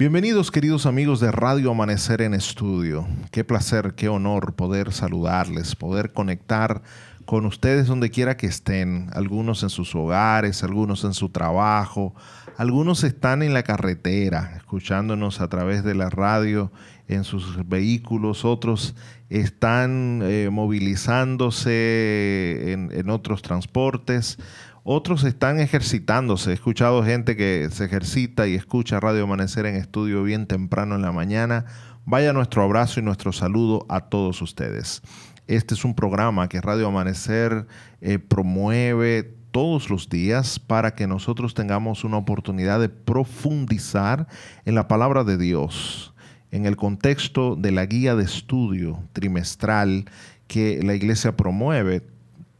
Bienvenidos queridos amigos de Radio Amanecer en Estudio. Qué placer, qué honor poder saludarles, poder conectar con ustedes donde quiera que estén, algunos en sus hogares, algunos en su trabajo, algunos están en la carretera escuchándonos a través de la radio en sus vehículos, otros están eh, movilizándose en, en otros transportes, otros están ejercitándose. He escuchado gente que se ejercita y escucha Radio Amanecer en estudio bien temprano en la mañana. Vaya nuestro abrazo y nuestro saludo a todos ustedes. Este es un programa que Radio Amanecer eh, promueve todos los días para que nosotros tengamos una oportunidad de profundizar en la palabra de Dios, en el contexto de la guía de estudio trimestral que la iglesia promueve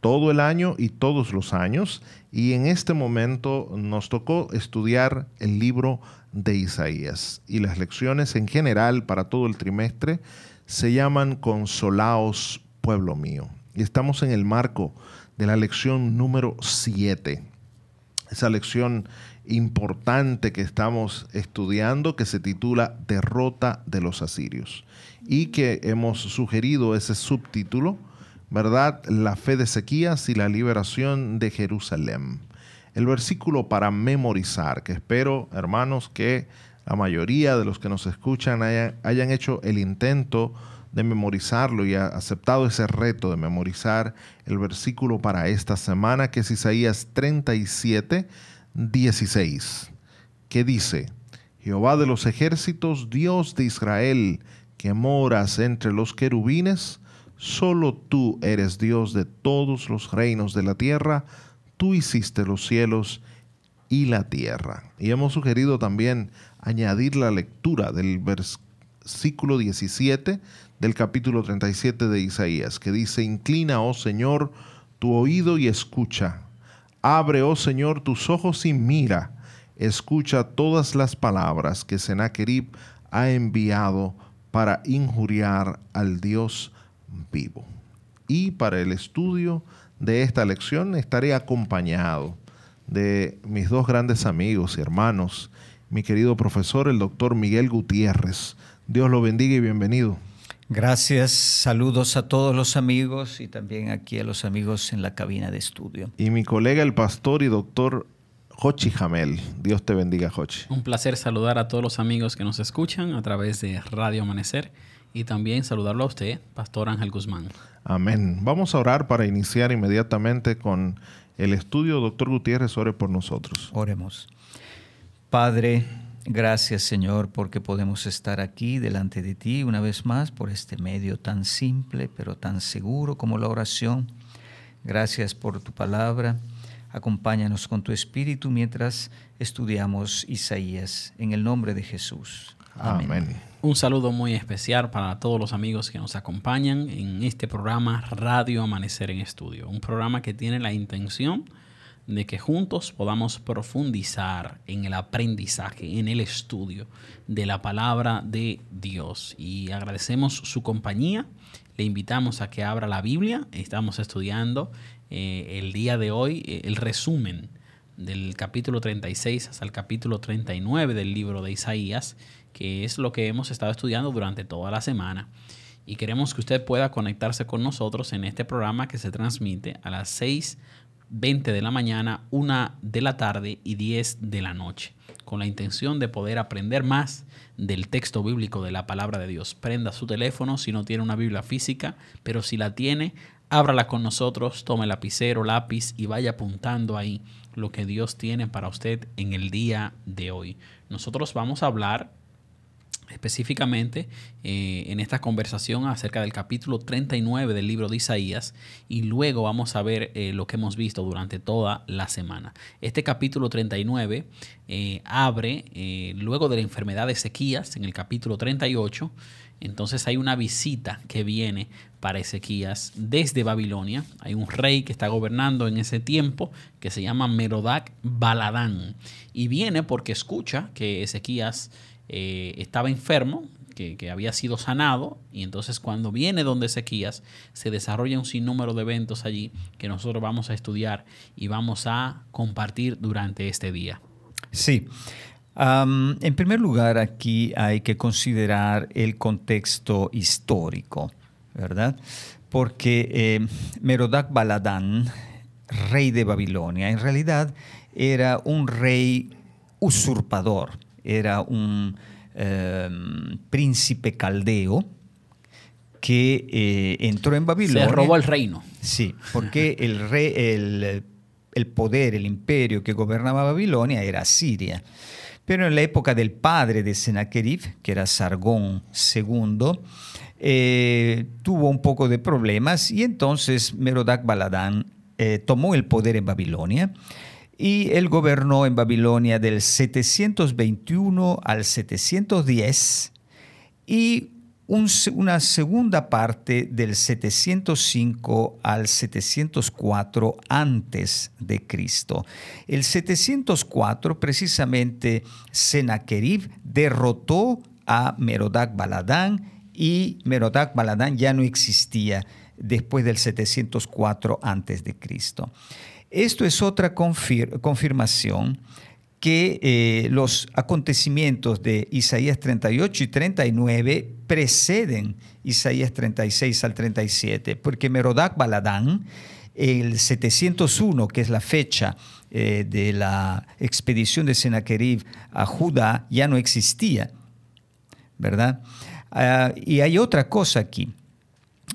todo el año y todos los años. Y en este momento nos tocó estudiar el libro de Isaías. Y las lecciones en general para todo el trimestre se llaman Consolaos, pueblo mío. Y estamos en el marco de la lección número 7. Esa lección importante que estamos estudiando que se titula Derrota de los asirios y que hemos sugerido ese subtítulo ¿verdad? La fe de Ezequías y la liberación de Jerusalén. El versículo para memorizar, que espero, hermanos, que la mayoría de los que nos escuchan hayan, hecho el intento de memorizarlo y aceptado ese reto de memorizar el versículo para esta semana, que es Isaías 37, 16, que dice, Jehová de los ejércitos, Dios de Israel, que moras entre los querubines, Solo tú eres Dios de todos los reinos de la tierra, tú hiciste los cielos y la tierra. Y hemos sugerido también añadir la lectura del versículo 17 del capítulo 37 de Isaías, que dice, Inclina, oh Señor, tu oído y escucha. Abre, oh Señor, tus ojos y mira. Escucha todas las palabras que Sennacherib ha enviado para injuriar al Dios vivo. Y para el estudio de esta lección estaré acompañado de mis dos grandes amigos y hermanos, mi querido profesor, el doctor Miguel Gutiérrez. Dios lo bendiga y bienvenido. Gracias, saludos a todos los amigos y también aquí a los amigos en la cabina de estudio. Y mi colega, el pastor y doctor Jochi Jamel. Dios te bendiga, Jochi. Un placer saludar a todos los amigos que nos escuchan a través de Radio Amanecer y también saludarlo a usted, Pastor Ángel Guzmán. Amén. Vamos a orar para iniciar inmediatamente con el estudio. Doctor Gutiérrez, ore por nosotros. Oremos. Padre, gracias Señor porque podemos estar aquí delante de ti una vez más por este medio tan simple pero tan seguro como la oración. Gracias por tu palabra. Acompáñanos con tu espíritu mientras estudiamos Isaías. En el nombre de Jesús. Amén. Un saludo muy especial para todos los amigos que nos acompañan en este programa Radio Amanecer en Estudio. Un programa que tiene la intención de que juntos podamos profundizar en el aprendizaje, en el estudio de la palabra de Dios. Y agradecemos su compañía. Le invitamos a que abra la Biblia. Estamos estudiando eh, el día de hoy eh, el resumen del capítulo 36 hasta el capítulo 39 del libro de Isaías que es lo que hemos estado estudiando durante toda la semana. Y queremos que usted pueda conectarse con nosotros en este programa que se transmite a las 6.20 de la mañana, 1 de la tarde y 10 de la noche, con la intención de poder aprender más del texto bíblico de la palabra de Dios. Prenda su teléfono si no tiene una Biblia física, pero si la tiene, ábrala con nosotros, tome lapicero, lápiz y vaya apuntando ahí lo que Dios tiene para usted en el día de hoy. Nosotros vamos a hablar específicamente eh, en esta conversación acerca del capítulo 39 del libro de Isaías y luego vamos a ver eh, lo que hemos visto durante toda la semana. Este capítulo 39 eh, abre luego de la enfermedad de Ezequías en el capítulo 38. Entonces hay una visita que viene para Ezequías desde Babilonia. Hay un rey que está gobernando en ese tiempo que se llama Merodac Baladán. Y viene porque escucha que Ezequías eh, estaba enfermo, que, había sido sanado, y entonces cuando viene donde Ezequías, se desarrolla un sinnúmero de eventos allí que nosotros vamos a estudiar y vamos a compartir durante este día. Sí, en primer lugar, aquí hay que considerar el contexto histórico, ¿verdad? Porque eh, Merodach Baladán, rey de Babilonia, en realidad era un rey usurpador, era un em, príncipe caldeo que eh, entró en Babilonia. Se robó el reino. Sí, porque el, rey, el, el poder, el imperio que gobernaba Babilonia era Siria. Pero en la época del padre de Sennacherib, que era Sargón II, eh, tuvo un poco de problemas y entonces Merodach Baladán eh, tomó el poder en Babilonia y él gobernó en Babilonia del 721 al 710 y una segunda parte del 705 al 704 antes de Cristo. El 704 precisamente Sennacherib derrotó a Merodach Baladán y Merodach Baladán ya no existía después del 704 antes de Cristo. Esto es otra confirmación que eh, los acontecimientos de Isaías 38 y 39 preceden Isaías 36 al 37, porque Merodach Baladán, el 701, que es la fecha eh, de la expedición de Sennacherib a Judá, ya no existía, ¿verdad? Ah, y hay otra cosa aquí.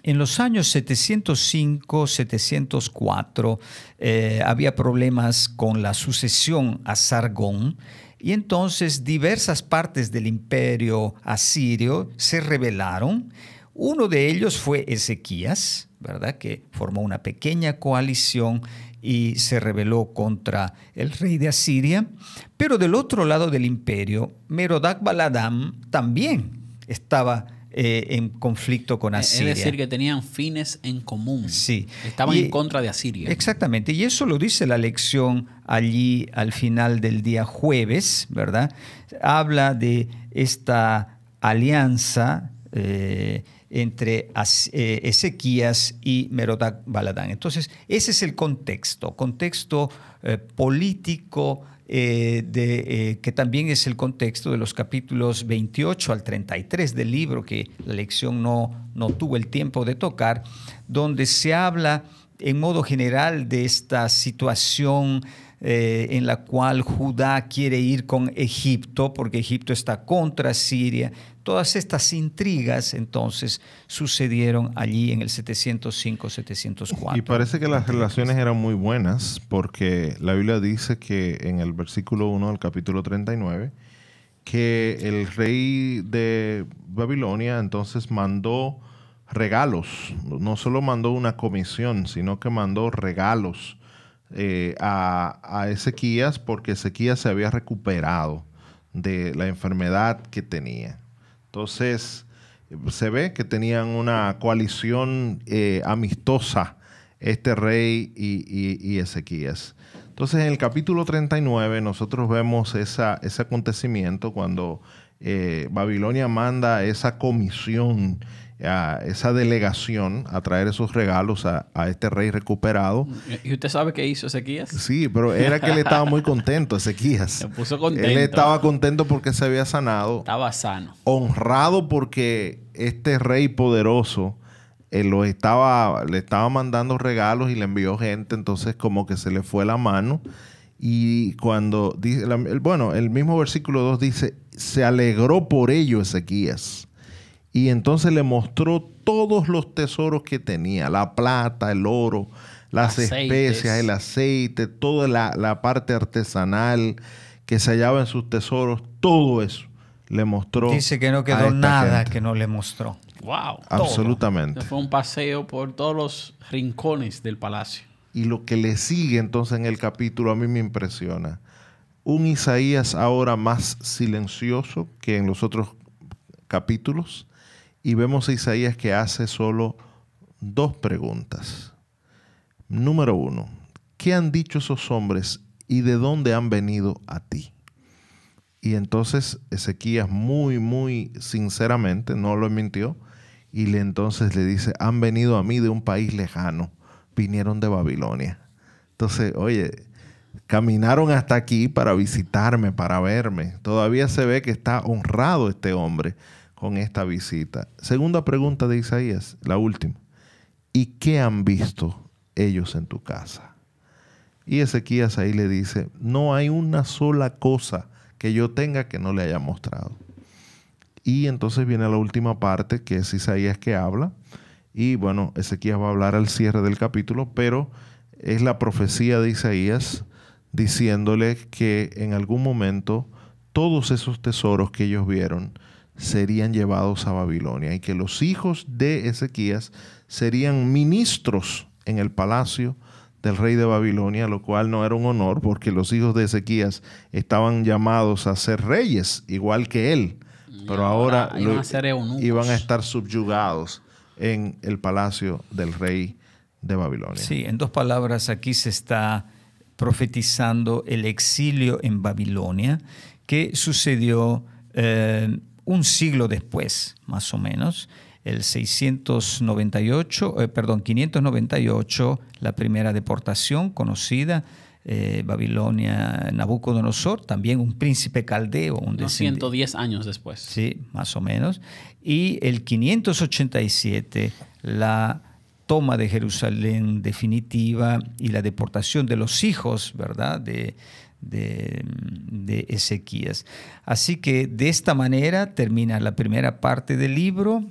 En los años 705, 704 eh, había problemas con la sucesión a Sargón y entonces diversas partes del imperio asirio se rebelaron. Uno de ellos fue Ezequías, ¿verdad? que formó una pequeña coalición y se rebeló contra el rey de Asiria. Pero del otro lado del imperio, Merodach Baladam también estaba eh, en conflicto con Asiria. Es decir, que tenían fines en común. Sí. Estaban en contra de Asiria. Exactamente. Y eso lo dice la lección allí al final del día jueves, ¿verdad? Habla de esta alianza eh, entre eh, Ezequías y Merodach Baladán. Entonces, ese es el contexto, contexto político, eh, de, eh, que también es el contexto de los capítulos 28 al 33 del libro, que la lección no, no tuvo el tiempo de tocar, donde se habla en modo general de esta situación eh, en la cual Judá quiere ir con Egipto, porque Egipto está contra Siria. Todas estas intrigas entonces sucedieron allí en el 705-704. Y parece que las relaciones eran muy buenas, porque la Biblia dice que en el versículo 1 del capítulo 39, que el rey de Babilonia entonces mandó regalos, no solo mandó una comisión, sino que mandó regalos eh, a, Ezequías porque Ezequías se había recuperado de la enfermedad que tenía. Entonces, se ve que tenían una coalición eh, amistosa este rey y, Ezequías. Entonces, en el capítulo 39 nosotros vemos esa, ese acontecimiento cuando eh, Babilonia manda esa comisión a esa delegación a traer esos regalos a, este rey recuperado. ¿Y usted sabe qué hizo Ezequías? Sí, pero era que él estaba muy contento, Ezequías. Se puso contento. Él estaba contento porque se había sanado. Estaba sano. Honrado porque este rey poderoso eh, lo estaba, le estaba mandando regalos y le envió gente, entonces como que se le fue la mano. Y cuando dice, bueno, el mismo versículo 2 dice, se alegró por ello Ezequías y entonces le mostró todos los tesoros que tenía, la plata, el oro, las especias, el aceite, toda la, parte artesanal que se hallaba en sus tesoros, todo eso le mostró. Dice que no quedó nada que no le mostró. Wow. Absolutamente. Fue un paseo por todos los rincones del palacio. Y lo que le sigue entonces en el capítulo a mí me impresiona. Un Isaías ahora más silencioso que en los otros capítulos y vemos a Isaías que hace solo dos preguntas. Número uno, ¿qué han dicho esos hombres y de dónde han venido a ti? Y entonces Ezequías muy, muy sinceramente, no lo mintió, y le entonces le dice, han venido a mí de un país lejano, vinieron de Babilonia. Entonces, oye, caminaron hasta aquí para visitarme, para verme. Todavía se ve que está honrado este hombre con esta visita. Segunda pregunta de Isaías, la última. ¿Y qué han visto ellos en tu casa? Y Ezequías ahí le dice, no hay una sola cosa que yo tenga que no le haya mostrado. Y entonces viene la última parte, que es Isaías que habla. Y bueno, Ezequías va a hablar al cierre del capítulo, pero es la profecía de Isaías diciéndole que en algún momento todos esos tesoros que ellos vieron serían llevados a Babilonia y que los hijos de Ezequías serían ministros en el palacio del rey de Babilonia, lo cual no era un honor porque los hijos de Ezequías estaban llamados a ser reyes, igual que él, pero ahora, iban, a ser iban a estar subyugados en el palacio del rey de Babilonia. Sí, en dos palabras, aquí se está profetizando el exilio en Babilonia, que sucedió eh, un siglo después, más o menos, el 698, eh, perdón, 598, la primera deportación conocida, eh, Babilonia, Nabucodonosor, también un príncipe caldeo. Un 110 años después. Sí, más o menos. Y el 587, la toma de Jerusalén definitiva y la deportación de los hijos, ¿verdad? De, de, Ezequías. Así que de esta manera termina la primera parte del libro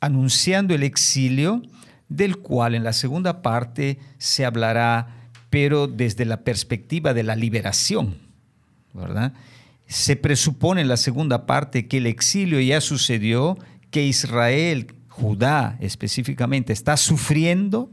anunciando el exilio, del cual en la segunda parte se hablará, pero desde la perspectiva de la liberación, ¿verdad? Se presupone en la segunda parte que el exilio ya sucedió, que Israel, Judá específicamente, está sufriendo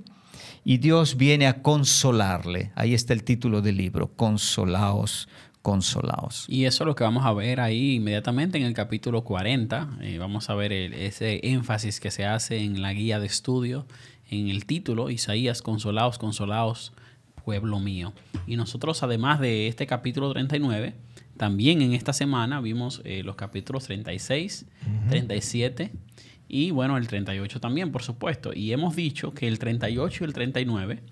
y Dios viene a consolarle. Ahí está el título del libro, Consolaos, consolaos. Y eso es lo que vamos a ver ahí inmediatamente en el capítulo 40. Eh, vamos a ver ese énfasis que se hace en la guía de estudio, en el título, Isaías, consolaos, consolaos, pueblo mío. Y nosotros, además de este capítulo 39, también en esta semana vimos eh, los capítulos 36, 37 y bueno, el 38 también, por supuesto. Y hemos dicho que el 38 y el 39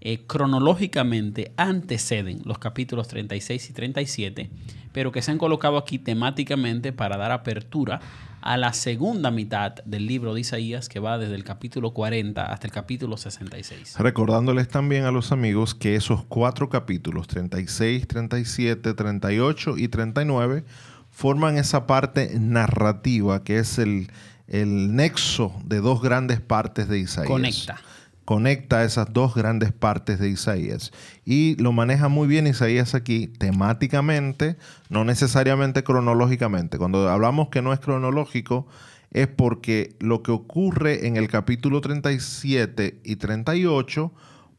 eh, cronológicamente anteceden los capítulos 36 y 37, pero que se han colocado aquí temáticamente para dar apertura a la segunda mitad del libro de Isaías, que va desde el capítulo 40 hasta el capítulo 66. Recordándoles también a los amigos que esos cuatro capítulos, 36, 37, 38 y 39, forman esa parte narrativa que es el el nexo de dos grandes partes de Isaías. Conecta. Conecta esas dos grandes partes de Isaías. Y lo maneja muy bien Isaías aquí temáticamente, no necesariamente cronológicamente. Cuando hablamos que no es cronológico, es porque lo que ocurre en el capítulo 37 y 38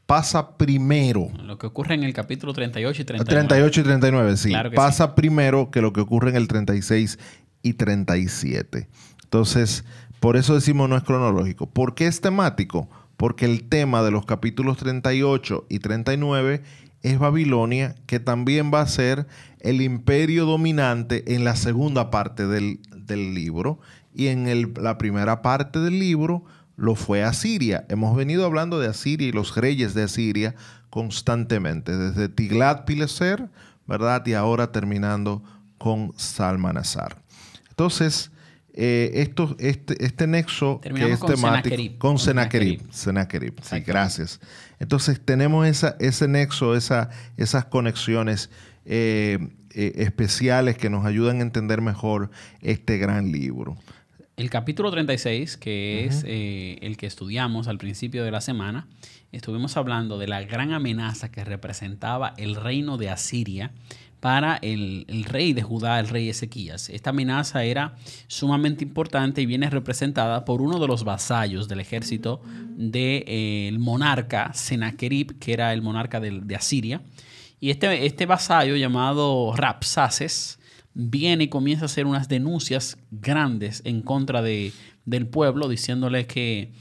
pasa primero. Lo que ocurre en el capítulo 38 y 39. 38 y 39, sí. pasa primero que lo que ocurre en el 36 y 37. Entonces, por eso decimos no es cronológico. ¿Por qué es temático? Porque el tema de los capítulos 38 y 39 es Babilonia, que también va a ser el imperio dominante en la segunda parte del, libro. Y en la primera parte del libro lo fue Asiria. Hemos venido hablando de Asiria y los reyes de Asiria constantemente, desde Tiglat-Pileser, ¿verdad? Y ahora terminando con Salmanasar. Entonces, eh, esto, este, este nexo que es temático con Senaquerib. Senaquerib, sí, gracias. Entonces tenemos esa, ese nexo, esa, esas conexiones eh, eh, especiales que nos ayudan a entender mejor este gran libro. El capítulo 36, que es el que estudiamos al principio de la semana, estuvimos hablando de la gran amenaza que representaba el reino de Asiria para el, rey de Judá, el rey Ezequías. Esta amenaza era sumamente importante y viene representada por uno de los vasallos del ejército del eh, monarca Sennacherib, que era el monarca de, Asiria. Y este, este vasallo llamado Rapsaces viene y comienza a hacer unas denuncias grandes en contra de, del pueblo, diciéndole que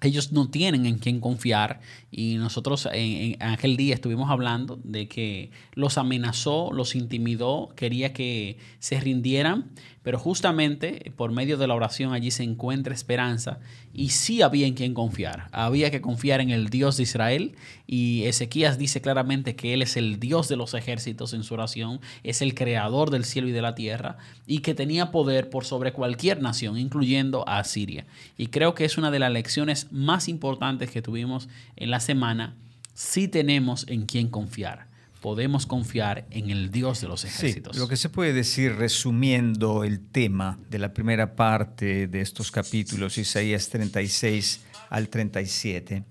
ellos no tienen en quién confiar. Y nosotros en, aquel día estuvimos hablando de que los amenazó, los intimidó, quería que se rindieran, pero justamente por medio de la oración allí se encuentra esperanza y sí había en quien confiar. Había que confiar en el Dios de Israel y Ezequías dice claramente que Él es el Dios de los ejércitos en su oración, es el creador del cielo y de la tierra y que tenía poder por sobre cualquier nación, incluyendo a Siria. Y creo que es una de las lecciones más importantes que tuvimos en la semana. Sí tenemos en quien confiar podemos confiar en el Dios de los ejércitos. lo que se puede decir resumiendo el tema de la primera parte de estos capítulos, Isaías 36 al 37,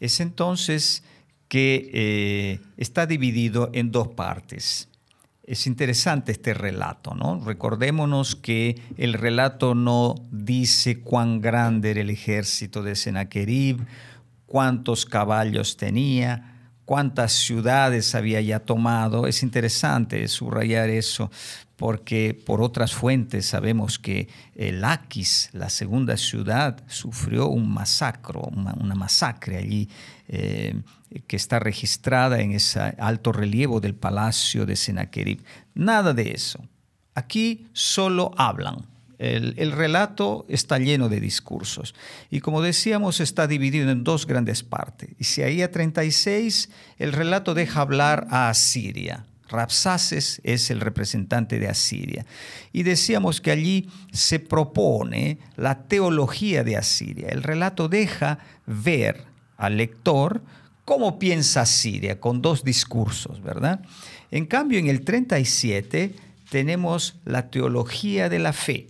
es entonces que eh, está dividido en dos partes. Es interesante este relato, ¿no? Recordémonos que el relato no dice cuán grande era el ejército de Sennacherib, cuántos caballos tenía, cuántas ciudades había ya tomado. Es interesante subrayar eso porque por otras fuentes sabemos que el Aquis, la segunda ciudad, sufrió un masacre, una, masacre allí eh, que está registrada en ese alto relieve del palacio de Sennacherib. Nada de eso. Aquí solo hablan el, relato está lleno de discursos y como decíamos está dividido en dos grandes partes. A 36 el relato deja hablar a Asiria. Rapsaces es el representante de Asiria. Y decíamos que allí se propone la teología de Asiria. El relato deja ver al lector cómo piensa Asiria con dos discursos, ¿verdad? En cambio, en el 37 tenemos la teología de la fe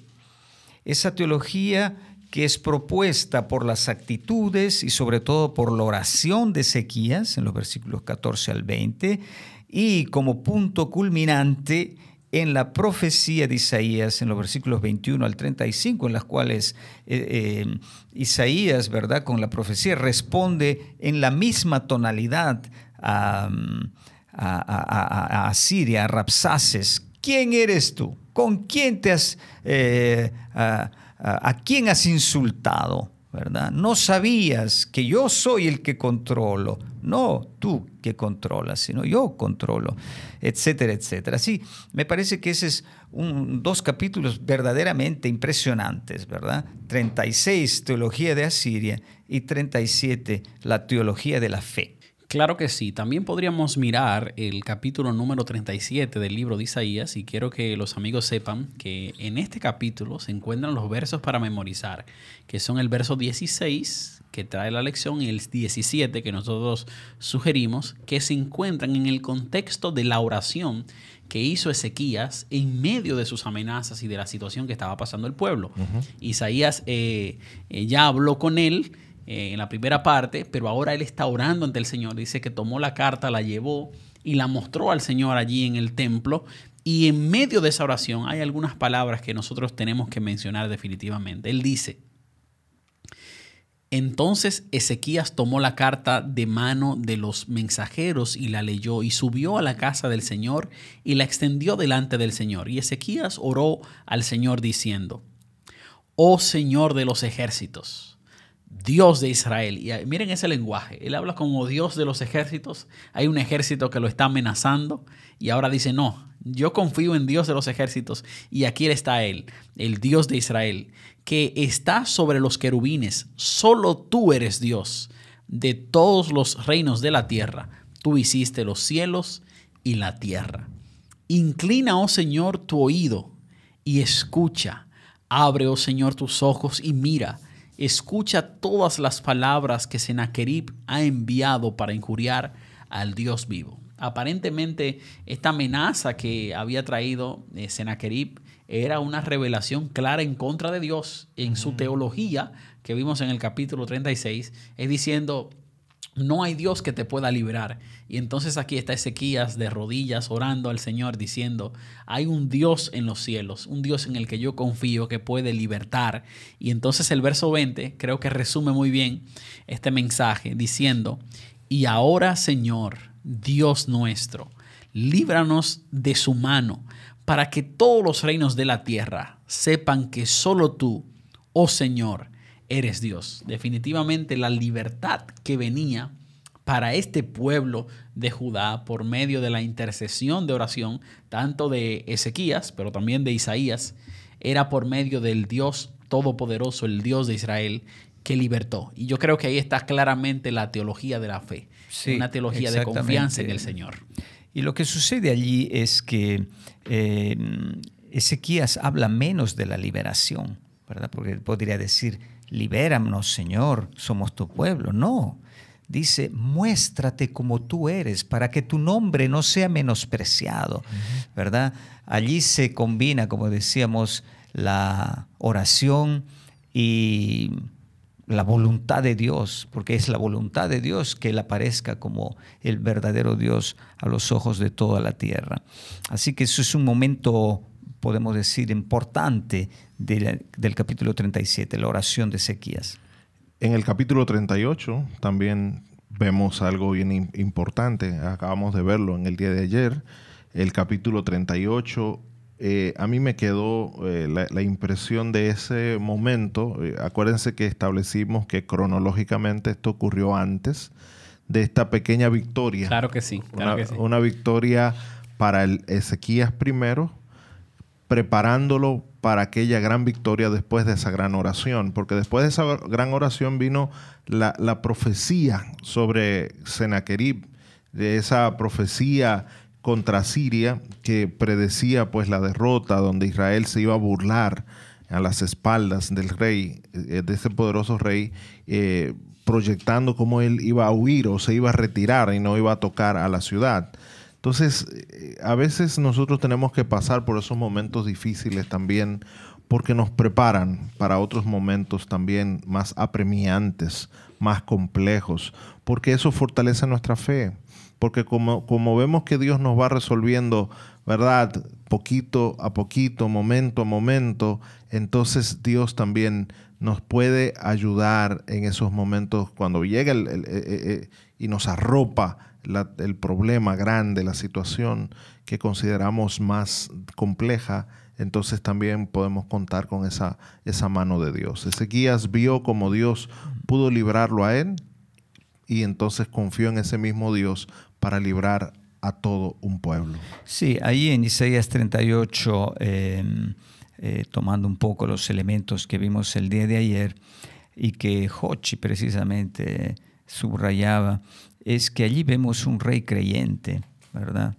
esa teología que es propuesta por las actitudes y sobre todo por la oración de Ezequías en los versículos 14 al 20 y como punto culminante en la profecía de Isaías en los versículos 21 al 35 en las cuales eh, eh, Isaías, ¿verdad? Con la profecía responde en la misma tonalidad a, a, a, Siria, a Rapsaces. ¿Quién eres tú? ¿Con quién te has, eh, a, quién has insultado? ¿verdad? No sabías que yo soy el que controlo, no tú que controlas, sino yo controlo, etcétera, etcétera. Sí, me parece que ese es un, dos capítulos verdaderamente impresionantes, ¿verdad? 36, teología de Asiria, y 37, la teología de la fe. Claro que sí. También podríamos mirar el capítulo número 37 del libro de Isaías y quiero que los amigos sepan que en este capítulo se encuentran los versos para memorizar, que son el verso 16 que trae la lección y el 17 que nosotros sugerimos, que se encuentran en el contexto de la oración que hizo Ezequías en medio de sus amenazas y de la situación que estaba pasando el pueblo. Isaías eh, eh, ya habló con él eh, en la primera parte, pero ahora él está orando ante el Señor. Dice que tomó la carta, la llevó y la mostró al Señor allí en el templo. Y en medio de esa oración hay algunas palabras que nosotros tenemos que mencionar definitivamente. Él dice, entonces Ezequías tomó la carta de mano de los mensajeros y la leyó y subió a la casa del Señor y la extendió delante del Señor. Y Ezequías oró al Señor diciendo, Oh Señor de los ejércitos Dios de Israel. Y miren ese lenguaje. Él habla como Dios de los ejércitos. Hay un ejército que lo está amenazando y ahora dice, no, yo confío en Dios de los ejércitos y aquí está Él, el Dios de Israel, que está sobre los querubines. Solo tú eres Dios de todos los reinos de la tierra. Tú hiciste los cielos y la tierra. Inclina, oh Señor, tu oído y escucha. Abre, oh Señor, tus ojos y mira escucha todas las palabras que Sennacherib ha enviado para injuriar al Dios vivo. Aparentemente, esta amenaza que había traído eh, Sennacherib era una revelación clara en contra de Dios en su teología que vimos en el capítulo 36, es diciendo, no hay Dios que te pueda liberar. Y entonces aquí está Ezequías de rodillas orando al Señor diciendo, hay un Dios en los cielos, un Dios en el que yo confío que puede libertar. Y entonces el verso 20 creo que resume muy bien este mensaje diciendo, y ahora Señor, Dios nuestro, líbranos de su mano para que todos los reinos de la tierra sepan que solo tú, oh Señor, eres Dios. Definitivamente la libertad que venía para este pueblo de Judá por medio de la intercesión de oración, tanto de Ezequías, pero también de Isaías, era por medio del Dios Todopoderoso, el Dios de Israel, que libertó. Y yo creo que ahí está claramente la teología de la fe, una teología de confianza en el Señor. Y lo que sucede allí es que eh, Ezequías habla menos de la liberación, ¿verdad? Porque podría decir, libéranos, Señor, somos tu pueblo. No, dice, muéstrate como tú eres para que tu nombre no sea menospreciado, ¿verdad? Allí se combina, como decíamos, la oración y la voluntad de Dios, porque es la voluntad de Dios que Él aparezca como el verdadero Dios a los ojos de toda la tierra. Así que eso es un momento, podemos decir, importante del capítulo 37, la oración de Ezequías. En el capítulo 38 también vemos algo bien importante, acabamos de verlo en el día de ayer, el capítulo 38 eh, a mí me quedó eh, la, impresión de ese momento. Eh, acuérdense que establecimos que cronológicamente esto ocurrió antes de esta pequeña victoria. Claro que sí. una, una, victoria para el Ezequías primero, preparándolo para aquella gran victoria después de esa gran oración. Porque después de esa gran oración vino la, la profecía sobre Sennacherib, de esa profecía contra Siria que predecía pues la derrota donde Israel se iba a burlar a las espaldas del rey, eh, de ese poderoso rey, eh, proyectando cómo él iba a huir o se iba a retirar y no iba a tocar a la ciudad. Entonces, eh, a veces nosotros tenemos que pasar por esos momentos difíciles también porque nos preparan para otros momentos también más apremiantes, más complejos, porque eso fortalece nuestra fe porque como, como vemos que Dios nos va resolviendo, ¿verdad? Poquito a poquito, momento a momento, entonces Dios también nos puede ayudar en esos momentos cuando llega eh, eh, y nos arropa el problema grande, la situación que consideramos más compleja, entonces también podemos contar con esa, esa mano de Dios. Ezequías vio como Dios pudo librarlo a él y entonces confió en ese mismo Dios para librar a todo un pueblo. Sí, ahí en Isaías 38, em, eh, tomando un poco los elementos que vimos el día de ayer y que Hochi precisamente subrayaba, es que allí vemos un rey creyente, ¿verdad?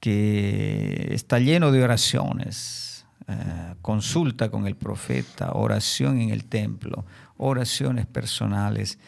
Que está lleno de oraciones, eh, consulta con el profeta, oración en el templo, oraciones personales.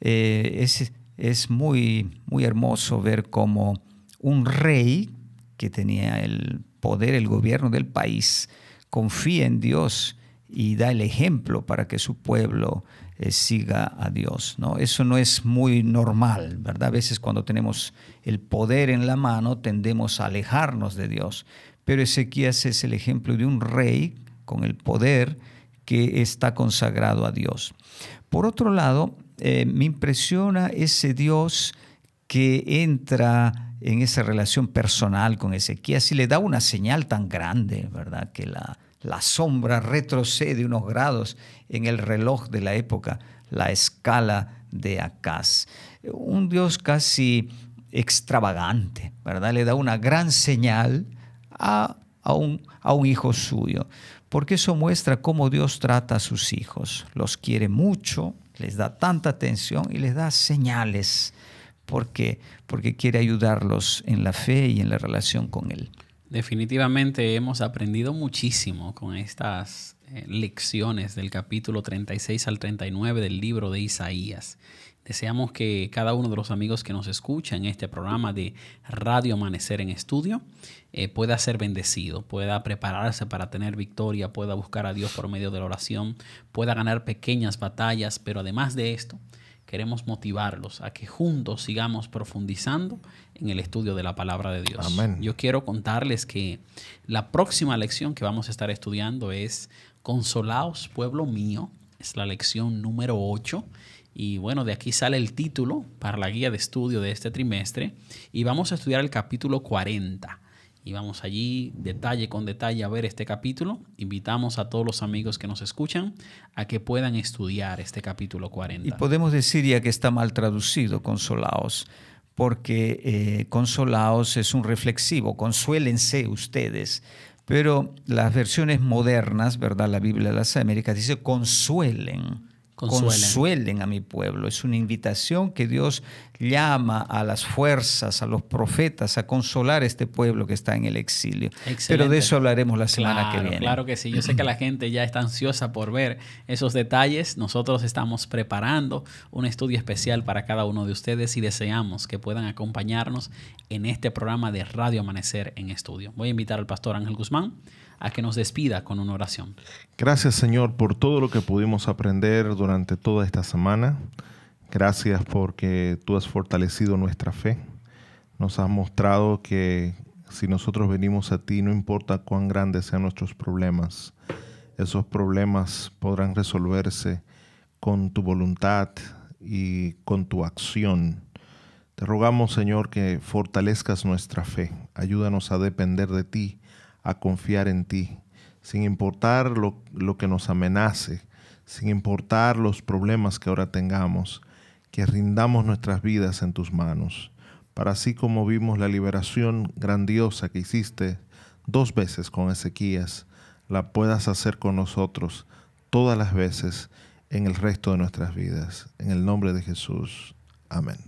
Eh, es es muy, muy hermoso ver cómo un rey que tenía el poder, el gobierno del país, confía en Dios y da el ejemplo para que su pueblo eh, siga a Dios. ¿no? Eso no es muy normal, ¿verdad? A veces cuando tenemos el poder en la mano tendemos a alejarnos de Dios. Pero Ezequías es el ejemplo de un rey con el poder que está consagrado a Dios. Por otro lado, eh, me impresiona ese Dios que entra en esa relación personal con Ezequías y le da una señal tan grande, ¿verdad? Que la, la sombra retrocede unos grados en el reloj de la época, la escala de Acaz. Un Dios casi extravagante, ¿verdad? Le da una gran señal a, a, un, a un hijo suyo, porque eso muestra cómo Dios trata a sus hijos. Los quiere mucho, les da tanta atención y les da señales porque, porque quiere ayudarlos en la fe y en la relación con Él. Definitivamente hemos aprendido muchísimo con estas eh, lecciones del capítulo 36 al 39 del libro de Isaías. Deseamos que cada uno de los amigos que nos escucha en este programa de Radio Amanecer en Estudio eh, pueda ser bendecido, pueda prepararse para tener victoria, pueda buscar a Dios por medio de la oración, pueda ganar pequeñas batallas, pero además de esto, queremos motivarlos a que juntos sigamos profundizando en el estudio de la palabra de Dios. Yo quiero contarles que la próxima lección que vamos a estar estudiando es Consolaos, pueblo mío. Es la lección número 8 y bueno, de aquí sale el título para la guía de estudio de este trimestre. Y vamos a estudiar el capítulo 40. Y vamos allí detalle con detalle a ver este capítulo. Invitamos a todos los amigos que nos escuchan a que puedan estudiar este capítulo 40. Y podemos decir ya que está mal traducido, consolaos, porque eh, consolaos es un reflexivo, consuélense ustedes Pero las versiones modernas, ¿verdad? La Biblia de las Américas dice consuelen Consuelen. a mi pueblo. Es una invitación que Dios llama a las fuerzas, a los profetas, a consolar a este pueblo que está en el exilio. Pero de eso hablaremos la semana que viene. Claro que sí. Yo sé que la gente ya está ansiosa por ver esos detalles. Nosotros estamos preparando un estudio especial para cada uno de ustedes y deseamos que puedan acompañarnos en este programa de Radio Amanecer en Estudio. Voy a invitar al pastor Ángel Guzmán a que nos despida con una oración. Gracias Señor por todo lo que pudimos aprender durante toda esta semana. Gracias porque tú has fortalecido nuestra fe. Nos has mostrado que si nosotros venimos a ti, no importa cuán grandes sean nuestros problemas, esos problemas podrán resolverse con tu voluntad y con tu acción. Te rogamos, Señor, que fortalezcas nuestra fe. Ayúdanos a depender de ti a confiar en ti, sin importar lo, que nos amenace, sin importar los problemas que ahora tengamos, que rindamos nuestras vidas en tus manos, para así como vimos la liberación grandiosa que hiciste dos veces con Ezequías, la puedas hacer con nosotros todas las veces en el resto de nuestras vidas. En el nombre de Jesús. Amén.